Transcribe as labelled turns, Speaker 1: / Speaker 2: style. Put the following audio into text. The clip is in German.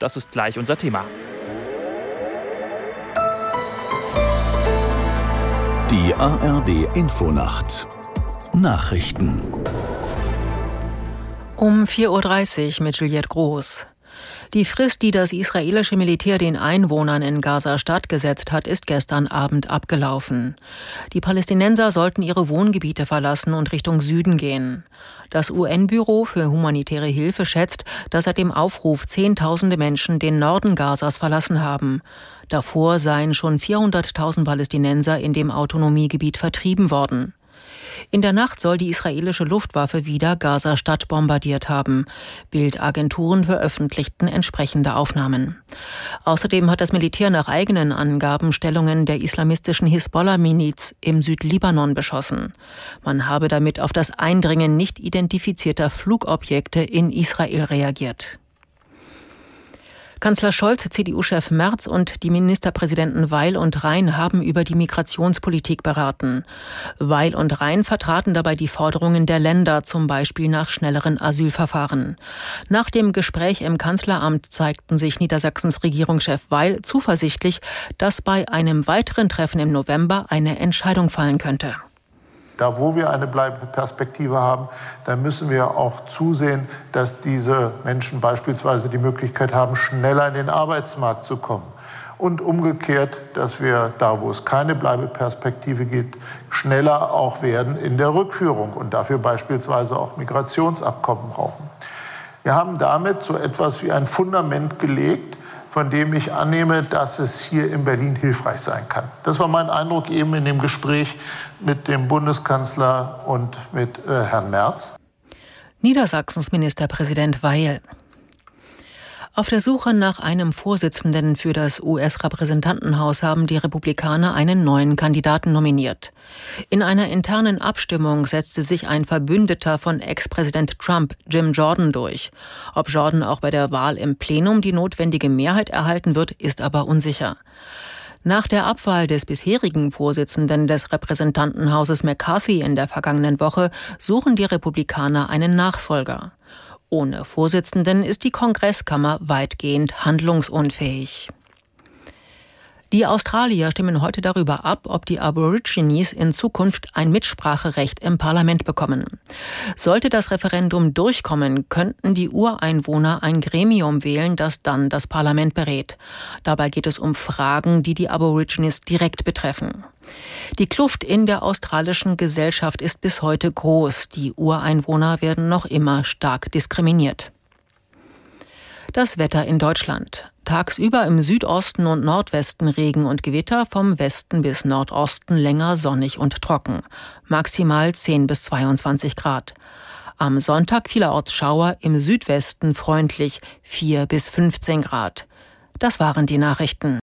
Speaker 1: Das ist gleich unser Thema.
Speaker 2: Die ARD Infonacht Nachrichten
Speaker 3: um 4.30 Uhr mit Juliette Groß. Die Frist, die das israelische Militär den Einwohnern in Gaza-Stadt gesetzt hat, ist gestern Abend abgelaufen. Die Palästinenser sollten ihre Wohngebiete verlassen und Richtung Süden gehen. Das UN-Büro für humanitäre Hilfe schätzt, dass seit dem Aufruf Zehntausende Menschen den Norden Gazas verlassen haben. Davor seien schon 400.000 Palästinenser in dem Autonomiegebiet vertrieben worden. In der Nacht soll die israelische Luftwaffe wieder Gaza-Stadt bombardiert haben. Bildagenturen veröffentlichten entsprechende Aufnahmen. Außerdem hat das Militär nach eigenen Angaben Stellungen der islamistischen Hisbollah-Miliz im Südlibanon beschossen. Man habe damit auf das Eindringen nicht identifizierter Flugobjekte in Israel reagiert. Kanzler Scholz, CDU-Chef Merz und die Ministerpräsidenten Weil und Rhein haben über die Migrationspolitik beraten. Weil und Rhein vertraten dabei die Forderungen der Länder, zum Beispiel nach schnelleren Asylverfahren. Nach dem Gespräch im Kanzleramt zeigten sich Niedersachsens Regierungschef Weil zuversichtlich, dass bei einem weiteren Treffen im November eine Entscheidung fallen könnte.
Speaker 4: Da, wo wir eine Bleibeperspektive haben, da müssen wir auch zusehen, dass diese Menschen beispielsweise die Möglichkeit haben, schneller in den Arbeitsmarkt zu kommen. Und umgekehrt, dass wir da, wo es keine Bleibeperspektive gibt, schneller auch werden in der Rückführung und dafür beispielsweise auch Migrationsabkommen brauchen. Wir haben damit so etwas wie ein Fundament gelegt, von dem ich annehme, dass es hier in Berlin hilfreich sein kann. Das war mein Eindruck eben in dem Gespräch mit dem Bundeskanzler und mit äh, Herrn Merz.
Speaker 3: Niedersachsens Ministerpräsident Weil. Auf der Suche nach einem Vorsitzenden für das US-Repräsentantenhaus haben die Republikaner einen neuen Kandidaten nominiert. In einer internen Abstimmung setzte sich ein Verbündeter von Ex-Präsident Trump, Jim Jordan, durch. Ob Jordan auch bei der Wahl im Plenum die notwendige Mehrheit erhalten wird, ist aber unsicher. Nach der Abwahl des bisherigen Vorsitzenden des Repräsentantenhauses McCarthy in der vergangenen Woche suchen die Republikaner einen Nachfolger. Ohne Vorsitzenden ist die Kongresskammer weitgehend handlungsunfähig. Die Australier stimmen heute darüber ab, ob die Aborigines in Zukunft ein Mitspracherecht im Parlament bekommen. Sollte das Referendum durchkommen, könnten die Ureinwohner ein Gremium wählen, das dann das Parlament berät. Dabei geht es um Fragen, die die Aborigines direkt betreffen. Die Kluft in der australischen Gesellschaft ist bis heute groß. Die Ureinwohner werden noch immer stark diskriminiert. Das Wetter in Deutschland. Tagsüber im Südosten und Nordwesten Regen und Gewitter, vom Westen bis Nordosten länger sonnig und trocken. Maximal 10 bis 22 Grad. Am Sonntag vielerorts Schauer, im Südwesten freundlich 4 bis 15 Grad. Das waren die Nachrichten.